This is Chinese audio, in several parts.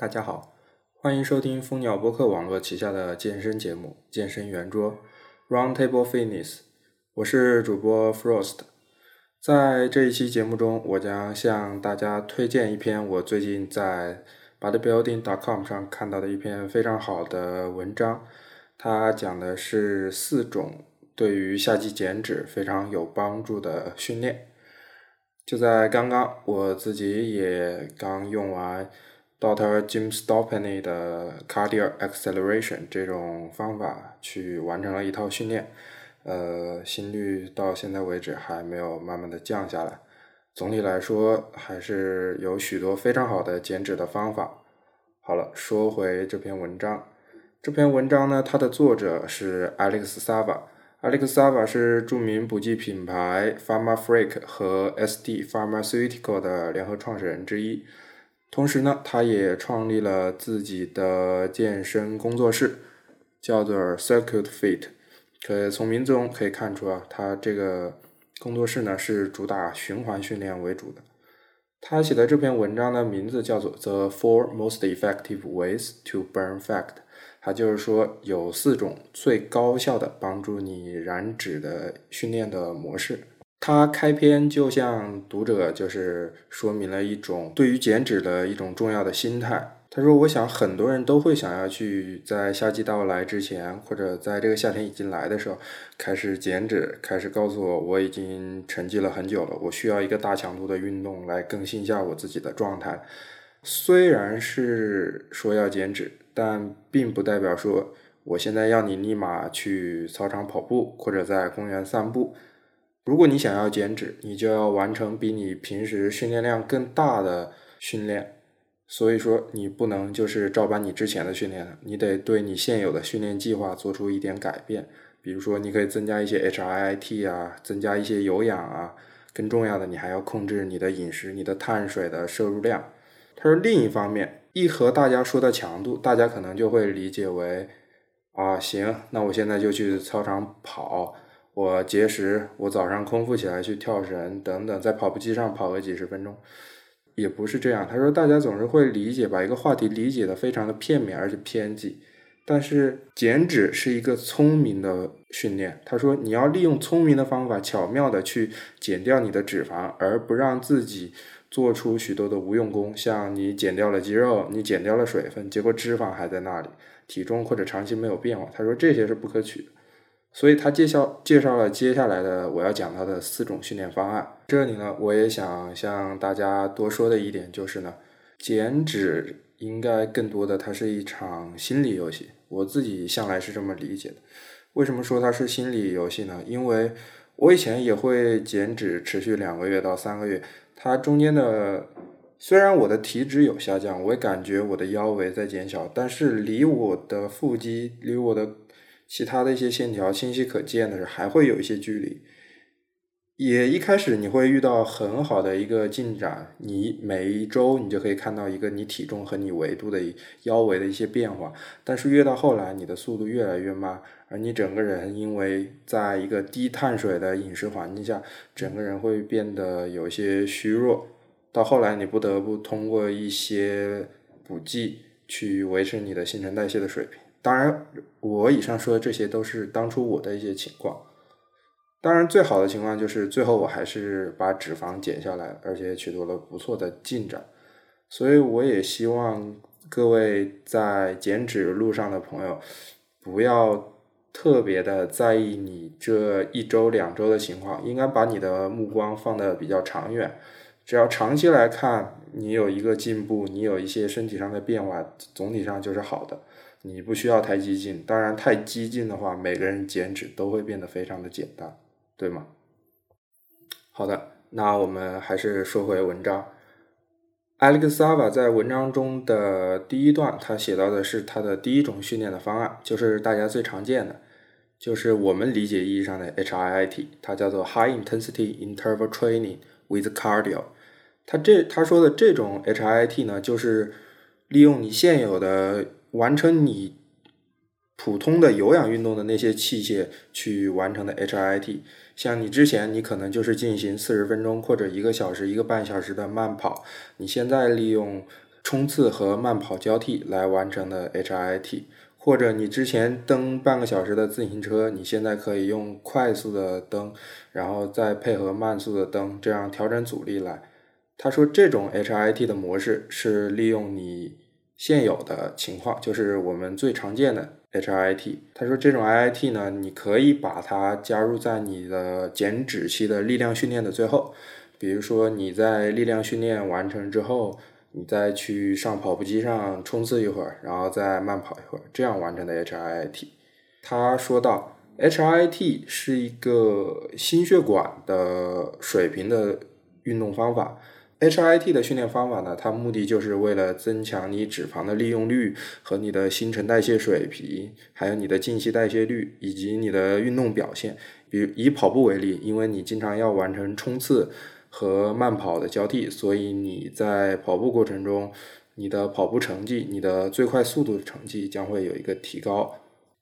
大家好，欢迎收听蜂鸟播客网络旗下的健身节目《健身圆桌》（Roundtable Fitness）。我是主播 Frost。在这一期节目中，我将向大家推荐一篇我最近在 Bodybuilding.com 上看到的一篇非常好的文章。它讲的是四种对于夏季减脂非常有帮助的训练。就在刚刚，我自己也刚用完。Dr. Jim Stoppany 的 Cardio Acceleration 这种方法去完成了一套训练，呃，心率到现在为止还没有慢慢的降下来。总体来说，还是有许多非常好的减脂的方法。好了，说回这篇文章。这篇文章呢，它的作者是 Alex Sava。Alex Sava 是著名补剂品牌 Pharma Freak 和 SD Pharmaceutical 的联合创始人之一。同时呢，他也创立了自己的健身工作室，叫做 Circuit Fit。可以从名字中可以看出啊，他这个工作室呢是主打循环训练为主的。他写的这篇文章的名字叫做 The Four Most Effective Ways to Burn Fat。他就是说有四种最高效的帮助你燃脂的训练的模式。他开篇就向读者就是说明了一种对于减脂的一种重要的心态。他说：“我想很多人都会想要去在夏季到来之前，或者在这个夏天已经来的时候开始减脂，开始告诉我我已经沉寂了很久了，我需要一个大强度的运动来更新一下我自己的状态。虽然是说要减脂，但并不代表说我现在要你立马去操场跑步或者在公园散步。”如果你想要减脂，你就要完成比你平时训练量更大的训练。所以说，你不能就是照搬你之前的训练，你得对你现有的训练计划做出一点改变。比如说，你可以增加一些 HIIT 啊，增加一些有氧啊。更重要的，你还要控制你的饮食，你的碳水的摄入量。他说，另一方面，一和大家说的强度，大家可能就会理解为啊，行，那我现在就去操场跑。我节食，我早上空腹起来去跳绳等等，在跑步机上跑个几十分钟，也不是这样。他说，大家总是会理解，把一个话题理解的非常的片面而且偏激。但是减脂是一个聪明的训练。他说，你要利用聪明的方法，巧妙的去减掉你的脂肪，而不让自己做出许多的无用功。像你减掉了肌肉，你减掉了水分，结果脂肪还在那里，体重或者长期没有变化。他说，这些是不可取的。所以他介绍介绍了接下来的我要讲到的四种训练方案。这里呢，我也想向大家多说的一点就是呢，减脂应该更多的它是一场心理游戏。我自己向来是这么理解的。为什么说它是心理游戏呢？因为我以前也会减脂，持续两个月到三个月，它中间的虽然我的体脂有下降，我也感觉我的腰围在减小，但是离我的腹肌，离我的其他的一些线条清晰可见的是，还会有一些距离。也一开始你会遇到很好的一个进展，你每一周你就可以看到一个你体重和你维度的腰围的一些变化。但是越到后来，你的速度越来越慢，而你整个人因为在一个低碳水的饮食环境下，整个人会变得有些虚弱。到后来，你不得不通过一些补剂去维持你的新陈代谢的水平。当然，我以上说的这些都是当初我的一些情况。当然，最好的情况就是最后我还是把脂肪减下来，而且取得了不错的进展。所以，我也希望各位在减脂路上的朋友，不要特别的在意你这一周、两周的情况，应该把你的目光放得比较长远。只要长期来看，你有一个进步，你有一些身体上的变化，总体上就是好的。你不需要太激进，当然太激进的话，每个人减脂都会变得非常的简单，对吗？好的，那我们还是说回文章。Alexava 在文章中的第一段，他写到的是他的第一种训练的方案，就是大家最常见的，就是我们理解意义上的 HIIT，它叫做 High Intensity Interval Training with Cardio。他这他说的这种 HIIT 呢，就是利用你现有的完成你普通的有氧运动的那些器械去完成的 HIIT，像你之前你可能就是进行四十分钟或者一个小时、一个半小时的慢跑，你现在利用冲刺和慢跑交替来完成的 HIIT，或者你之前蹬半个小时的自行车，你现在可以用快速的蹬，然后再配合慢速的蹬，这样调整阻力来。他说这种 HIIT 的模式是利用你现有的情况，就是我们最常见的 HIIT。他说这种 IIT 呢，你可以把它加入在你的减脂期的力量训练的最后。比如说你在力量训练完成之后，你再去上跑步机上冲刺一会儿，然后再慢跑一会儿，这样完成的 HIIT。他说到，HIIT 是一个心血管的水平的运动方法。H I T 的训练方法呢，它目的就是为了增强你脂肪的利用率和你的新陈代谢水平，还有你的静息代谢率以及你的运动表现。比如以跑步为例，因为你经常要完成冲刺。和慢跑的交替，所以你在跑步过程中，你的跑步成绩、你的最快速度成绩将会有一个提高。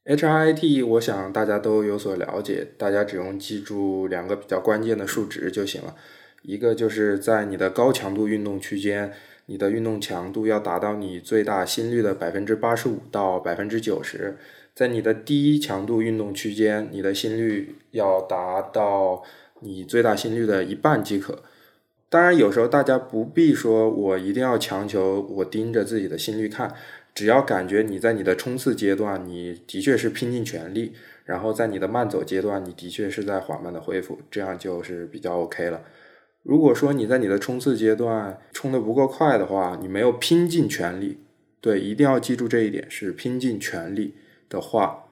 H I T 我想大家都有所了解，大家只用记住两个比较关键的数值就行了。一个就是在你的高强度运动区间，你的运动强度要达到你最大心率的百分之八十五到百分之九十；在你的低强度运动区间，你的心率要达到。你最大心率的一半即可。当然，有时候大家不必说，我一定要强求我盯着自己的心率看，只要感觉你在你的冲刺阶段，你的确是拼尽全力，然后在你的慢走阶段，你的确是在缓慢的恢复，这样就是比较 OK 了。如果说你在你的冲刺阶段冲的不够快的话，你没有拼尽全力，对，一定要记住这一点，是拼尽全力的话。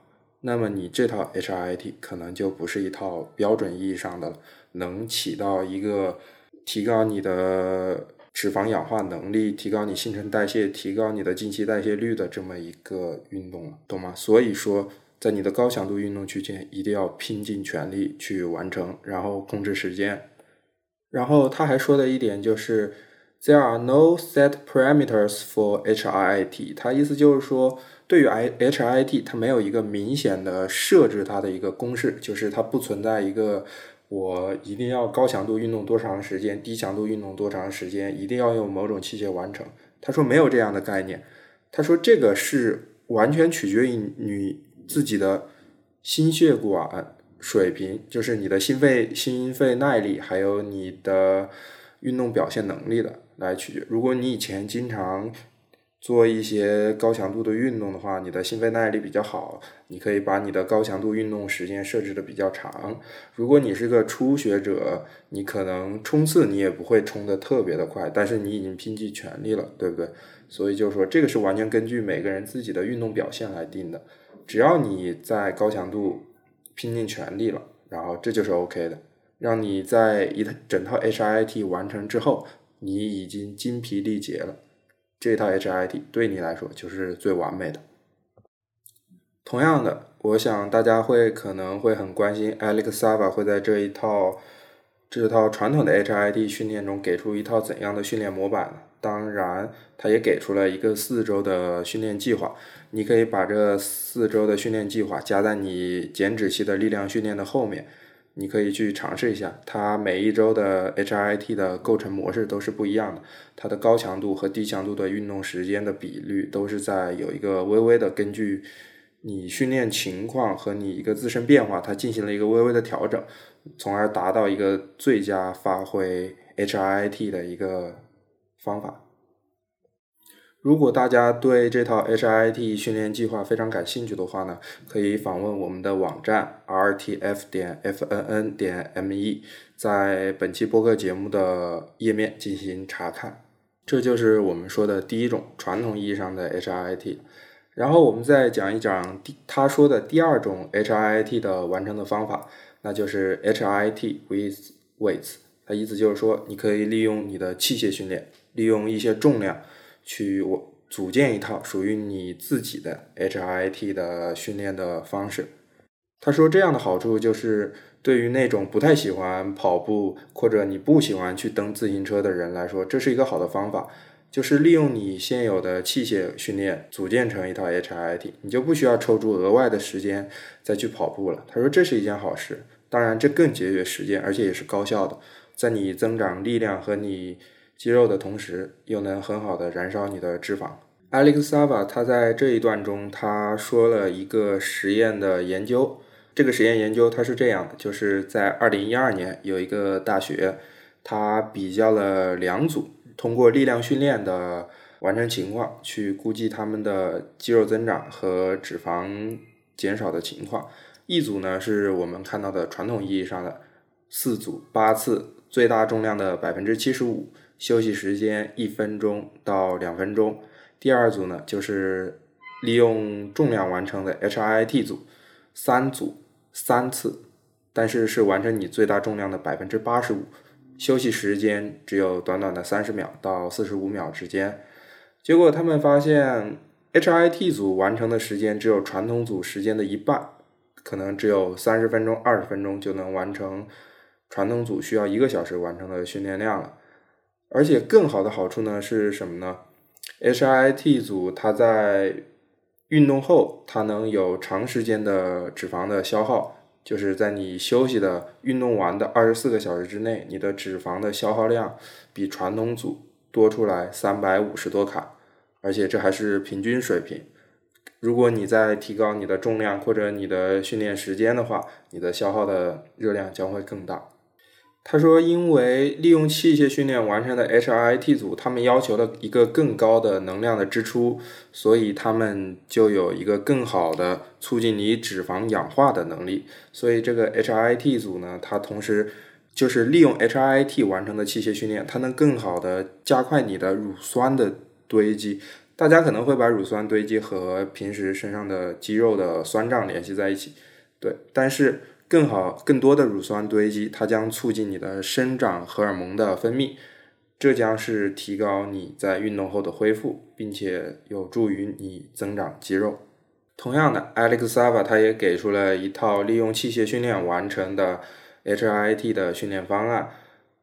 那么你这套 HIIT 可能就不是一套标准意义上的能起到一个提高你的脂肪氧化能力、提高你新陈代谢、提高你的静息代谢率的这么一个运动了，懂吗？所以说，在你的高强度运动区间，一定要拼尽全力去完成，然后控制时间。然后他还说的一点就是，There are no set parameters for HIIT。他意思就是说。对于 I H I T，它没有一个明显的设置它的一个公式，就是它不存在一个我一定要高强度运动多长时间，低强度运动多长时间，一定要用某种器械完成。他说没有这样的概念，他说这个是完全取决于你自己的心血管水平，就是你的心肺心肺耐力，还有你的运动表现能力的来取决。如果你以前经常做一些高强度的运动的话，你的心肺耐力比较好，你可以把你的高强度运动时间设置的比较长。如果你是个初学者，你可能冲刺你也不会冲的特别的快，但是你已经拼尽全力了，对不对？所以就是说，这个是完全根据每个人自己的运动表现来定的。只要你在高强度拼尽全力了，然后这就是 OK 的，让你在一整套 H.I.T 完成之后，你已经精疲力竭了。这套 HIT 对你来说就是最完美的。同样的，我想大家会可能会很关心 Alexava 会在这一套这套传统的 HIT 训练中给出一套怎样的训练模板呢？当然，它也给出了一个四周的训练计划。你可以把这四周的训练计划加在你减脂期的力量训练的后面。你可以去尝试一下，它每一周的 HIT 的构成模式都是不一样的，它的高强度和低强度的运动时间的比率都是在有一个微微的根据你训练情况和你一个自身变化，它进行了一个微微的调整，从而达到一个最佳发挥 H I I T 的一个方法。如果大家对这套 H I I T 训练计划非常感兴趣的话呢，可以访问我们的网站 rtf 点 fnn 点 me，在本期播客节目的页面进行查看。这就是我们说的第一种传统意义上的 H I I T。然后我们再讲一讲第他说的第二种 H I I T 的完成的方法，那就是 HIT with weights。它意思就是说，你可以利用你的器械训练，利用一些重量。去我组建一套属于你自己的 HIT 的训练的方式。他说这样的好处就是，对于那种不太喜欢跑步或者你不喜欢去蹬自行车的人来说，这是一个好的方法，就是利用你现有的器械训练组建成一套 HIT，你就不需要抽出额外的时间再去跑步了。他说这是一件好事，当然这更节约时间，而且也是高效的，在你增长力量和你。肌肉的同时，又能很好的燃烧你的脂肪。Alex Sava 他在这一段中，他说了一个实验的研究。这个实验研究它是这样的，就是在二零一二年，有一个大学，他比较了两组，通过力量训练的完成情况，去估计他们的肌肉增长和脂肪减少的情况。一组呢是我们看到的传统意义上的四组八次，最大重量的百分之七十五，休息时间一分钟到两分钟。第二组呢就是利用重量完成的 H I T 组，三组三次，但是是完成你最大重量的百分之八十五，休息时间只有短短的三十秒到四十五秒之间。结果他们发现，H I T 组完成的时间只有传统组时间的一半。可能只有三十分钟、二十分钟就能完成传统组需要一个小时完成的训练量了。而且更好的好处呢是什么呢？H I T 组它在运动后，它能有长时间的脂肪的消耗，就是在你休息的运动完的二十四个小时之内，你的脂肪的消耗量比传统组多出来三百五十多卡，而且这还是平均水平。如果你在提高你的重量或者你的训练时间的话，你的消耗的热量将会更大。他说，因为利用器械训练完成的 H I T 组，他们要求了一个更高的能量的支出，所以他们就有一个更好的促进你脂肪氧化的能力。所以这个 H I T 组呢，它同时就是利用 HIIT 完成的器械训练，它能更好的加快你的乳酸的堆积。大家可能会把乳酸堆积和平时身上的肌肉的酸胀联系在一起，对，但是更好、更多的乳酸堆积，它将促进你的生长荷尔蒙的分泌，这将是提高你在运动后的恢复，并且有助于你增长肌肉。同样的，Alex Sava 他也给出了一套利用器械训练完成的 HIT 的训练方案。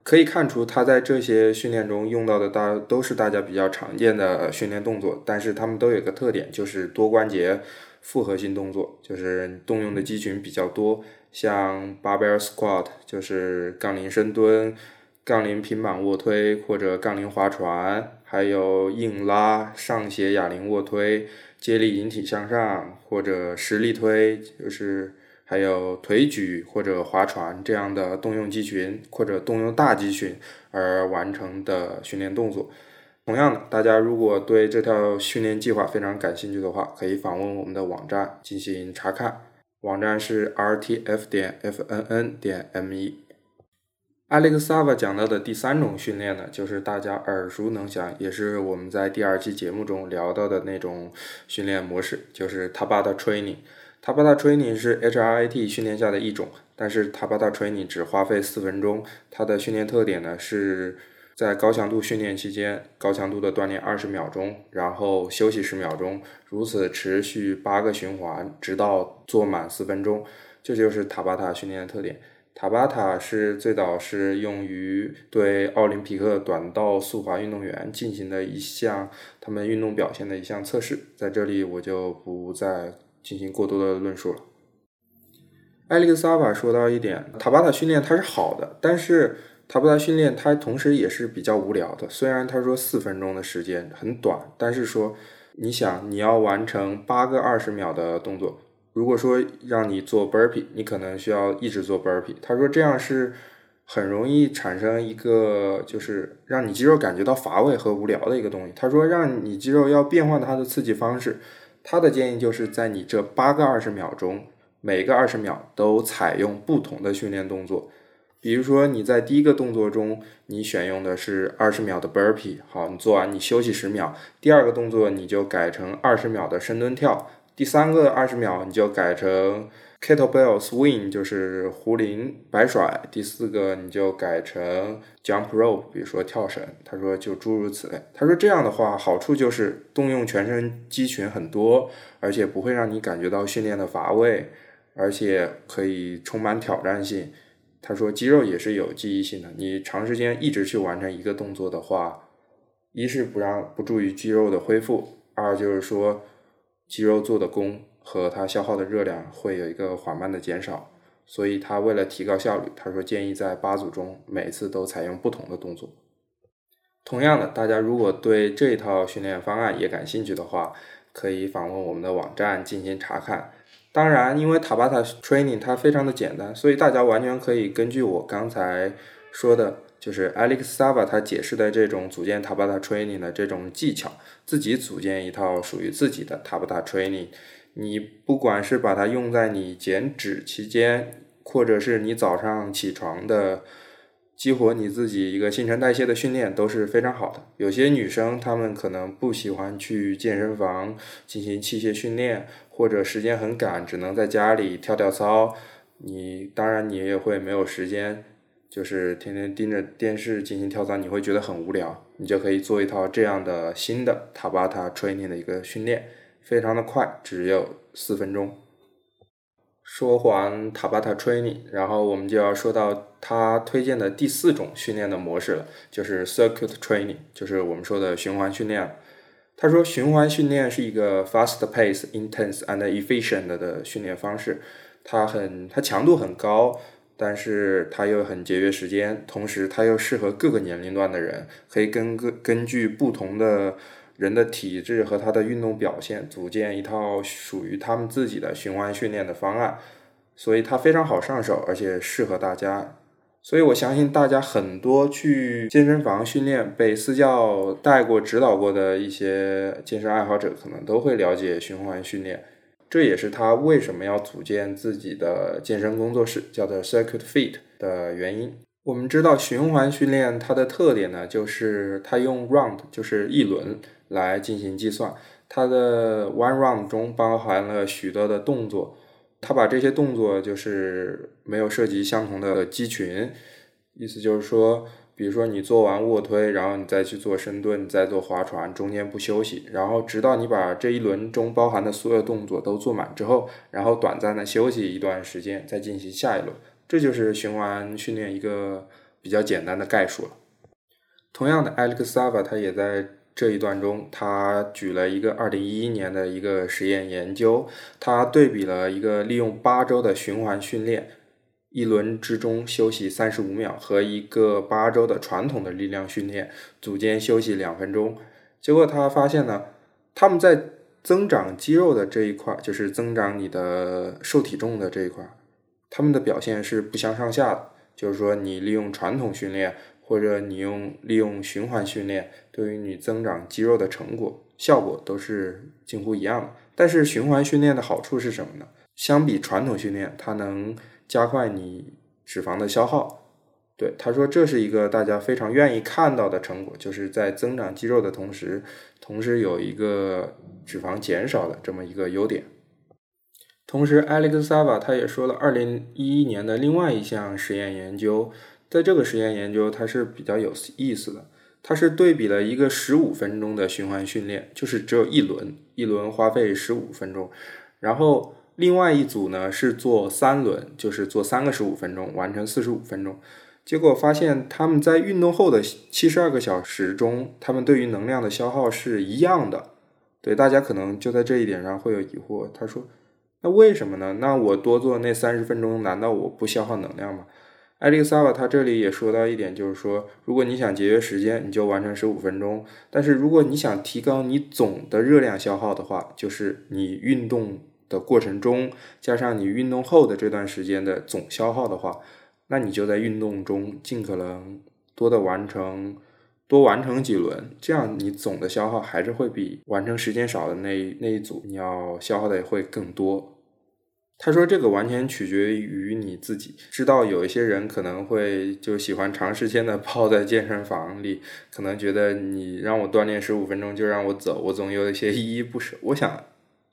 可以看出，他在这些训练中用到的大都是大家比较常见的训练动作，但是他们都有个特点，就是多关节复合性动作，就是动用的肌群比较多，像 barbell squat 就是杠铃深蹲、杠铃平板卧推或者杠铃划船，还有硬拉、上斜哑铃卧推、接力引体向上或者实力推，就是。还有腿举或者划船这样的动用肌群或者动用大肌群而完成的训练动作。同样的，大家如果对这套训练计划非常感兴趣的话，可以访问我们的网站进行查看。网站是 rtf 点 fnn 点 me。Alexava 讲到的第三种训练呢，就是大家耳熟能详，也是我们在第二期节目中聊到的那种训练模式，就是 Tabata Training。Tabata Training 是 H R I T 训练下的一种，但是 Tabata Training 只花费四分钟。它的训练特点呢是在高强度训练期间，高强度的锻炼二十秒钟，然后休息十秒钟，如此持续八个循环，直到做满四分钟。这就是塔巴塔训练的特点。塔巴塔是最早是用于对奥林匹克短道速滑运动员进行的一项他们运动表现的一项测试，在这里我就不再。进行过多的论述了。艾利克萨瓦说到一点，塔巴塔训练它是好的，但是塔巴塔训练它同时也是比较无聊的。虽然他说四分钟的时间很短，但是说你想你要完成八个二十秒的动作，如果说让你做 burpee，你可能需要一直做 burpee。他说这样是很容易产生一个就是让你肌肉感觉到乏味和无聊的一个东西。他说让你肌肉要变换它的刺激方式。他的建议就是在你这八个二十秒钟，每个二十秒都采用不同的训练动作。比如说你在第一个动作中，你选用的是二十秒的 burpee，好，你做完你休息十秒。第二个动作你就改成二十秒的深蹲跳，第三个二十秒你就改成。Kettlebell swing 就是壶铃摆甩，第四个你就改成 jump rope，比如说跳绳。他说就诸如此类。他说这样的话好处就是动用全身肌群很多，而且不会让你感觉到训练的乏味，而且可以充满挑战性。他说肌肉也是有记忆性的，你长时间一直去完成一个动作的话，一是不让不助于肌肉的恢复，二就是说肌肉做的功。和它消耗的热量会有一个缓慢的减少，所以他为了提高效率，他说建议在八组中每次都采用不同的动作。同样的，大家如果对这一套训练方案也感兴趣的话，可以访问我们的网站进行查看。当然，因为塔巴塔 training 它非常的简单，所以大家完全可以根据我刚才说的，就是 Alex Sava 他解释的这种组建塔巴塔 training 的这种技巧，自己组建一套属于自己的塔巴塔 training。你不管是把它用在你减脂期间，或者是你早上起床的。激活你自己一个新陈代谢的训练都是非常好的。有些女生她们可能不喜欢去健身房进行器械训练，或者时间很赶，只能在家里跳跳操。你当然你也会没有时间，就是天天盯着电视进行跳操，你会觉得很无聊。你就可以做一套这样的新的塔巴塔 training 的一个训练，非常的快，只有四分钟。说完塔巴塔 training，然后我们就要说到他推荐的第四种训练的模式了，就是 circuit training，就是我们说的循环训练。他说，循环训练是一个 fast pace, intense and efficient 的训练方式，它很它强度很高，但是它又很节约时间，同时它又适合各个年龄段的人，可以根根根据不同的。人的体质和他的运动表现，组建一套属于他们自己的循环训练的方案，所以它非常好上手，而且适合大家。所以我相信大家很多去健身房训练、被私教带过、指导过的一些健身爱好者，可能都会了解循环训练。这也是他为什么要组建自己的健身工作室，叫做 Circuit Fit 的原因。我们知道循环训练它的特点呢，就是它用 round，就是一轮。来进行计算，它的 one round 中包含了许多的动作，它把这些动作就是没有涉及相同的肌群，意思就是说，比如说你做完卧推，然后你再去做深蹲，你再做划船，中间不休息，然后直到你把这一轮中包含的所有动作都做满之后，然后短暂的休息一段时间，再进行下一轮，这就是循环训练一个比较简单的概述了。同样的，Alex Sava 他也在。这一段中，他举了一个二零一一年的一个实验研究，他对比了一个利用八周的循环训练，一轮之中休息三十五秒，和一个八周的传统的力量训练，组间休息两分钟。结果他发现呢，他们在增长肌肉的这一块，就是增长你的受体重的这一块，他们的表现是不相上下的。就是说，你利用传统训练。或者你用利用循环训练，对于你增长肌肉的成果效果都是近乎一样的。但是循环训练的好处是什么呢？相比传统训练，它能加快你脂肪的消耗。对他说，这是一个大家非常愿意看到的成果，就是在增长肌肉的同时，同时有一个脂肪减少的这么一个优点。同时，Alex Sava 他也说了，二零一一年的另外一项实验研究。在这个实验研究，它是比较有意思的。它是对比了一个十五分钟的循环训练，就是只有一轮，一轮花费十五分钟。然后另外一组呢是做三轮，就是做三个十五分钟，完成四十五分钟。结果发现他们在运动后的七十二个小时中，他们对于能量的消耗是一样的。对大家可能就在这一点上会有疑惑。他说：“那为什么呢？那我多做那三十分钟，难道我不消耗能量吗？”艾利克萨瓦他这里也说到一点，就是说，如果你想节约时间，你就完成十五分钟；但是如果你想提高你总的热量消耗的话，就是你运动的过程中加上你运动后的这段时间的总消耗的话，那你就在运动中尽可能多的完成，多完成几轮，这样你总的消耗还是会比完成时间少的那那一组你要消耗的会更多。他说：“这个完全取决于你自己。知道有一些人可能会就喜欢长时间的泡在健身房里，可能觉得你让我锻炼十五分钟就让我走，我总有一些依依不舍。我想，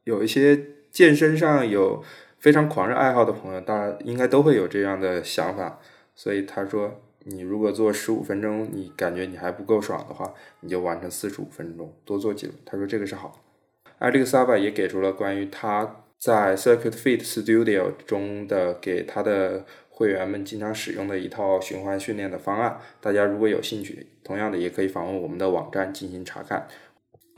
有一些健身上有非常狂热爱好的朋友，大家应该都会有这样的想法。所以他说，你如果做十五分钟，你感觉你还不够爽的话，你就完成四十五分钟，多做几轮。他说这个是好。艾利克萨巴也给出了关于他。”在 Circuit Fit Studio 中的给他的会员们经常使用的一套循环训练的方案，大家如果有兴趣，同样的也可以访问我们的网站进行查看。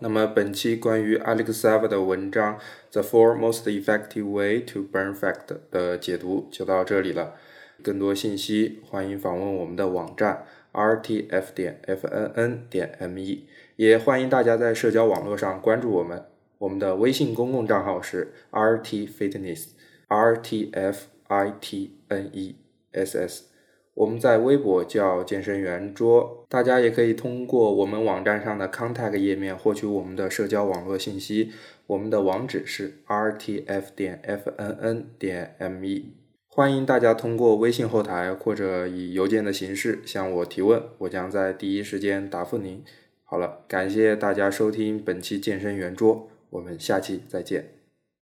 那么本期关于 Alex Sava 的文章《The Four Most Effective Way to Burn Fat》的解读就到这里了。更多信息欢迎访问我们的网站 rtf 点 fnn 点 me，也欢迎大家在社交网络上关注我们。我们的微信公共账号是 rtfitness，rtfitness。我们在微博叫健身圆桌，大家也可以通过我们网站上的 contact 页面获取我们的社交网络信息。我们的网址是 rtf 点 fnn 点 me。欢迎大家通过微信后台或者以邮件的形式向我提问，我将在第一时间答复您。好了，感谢大家收听本期健身圆桌。我们下期再见。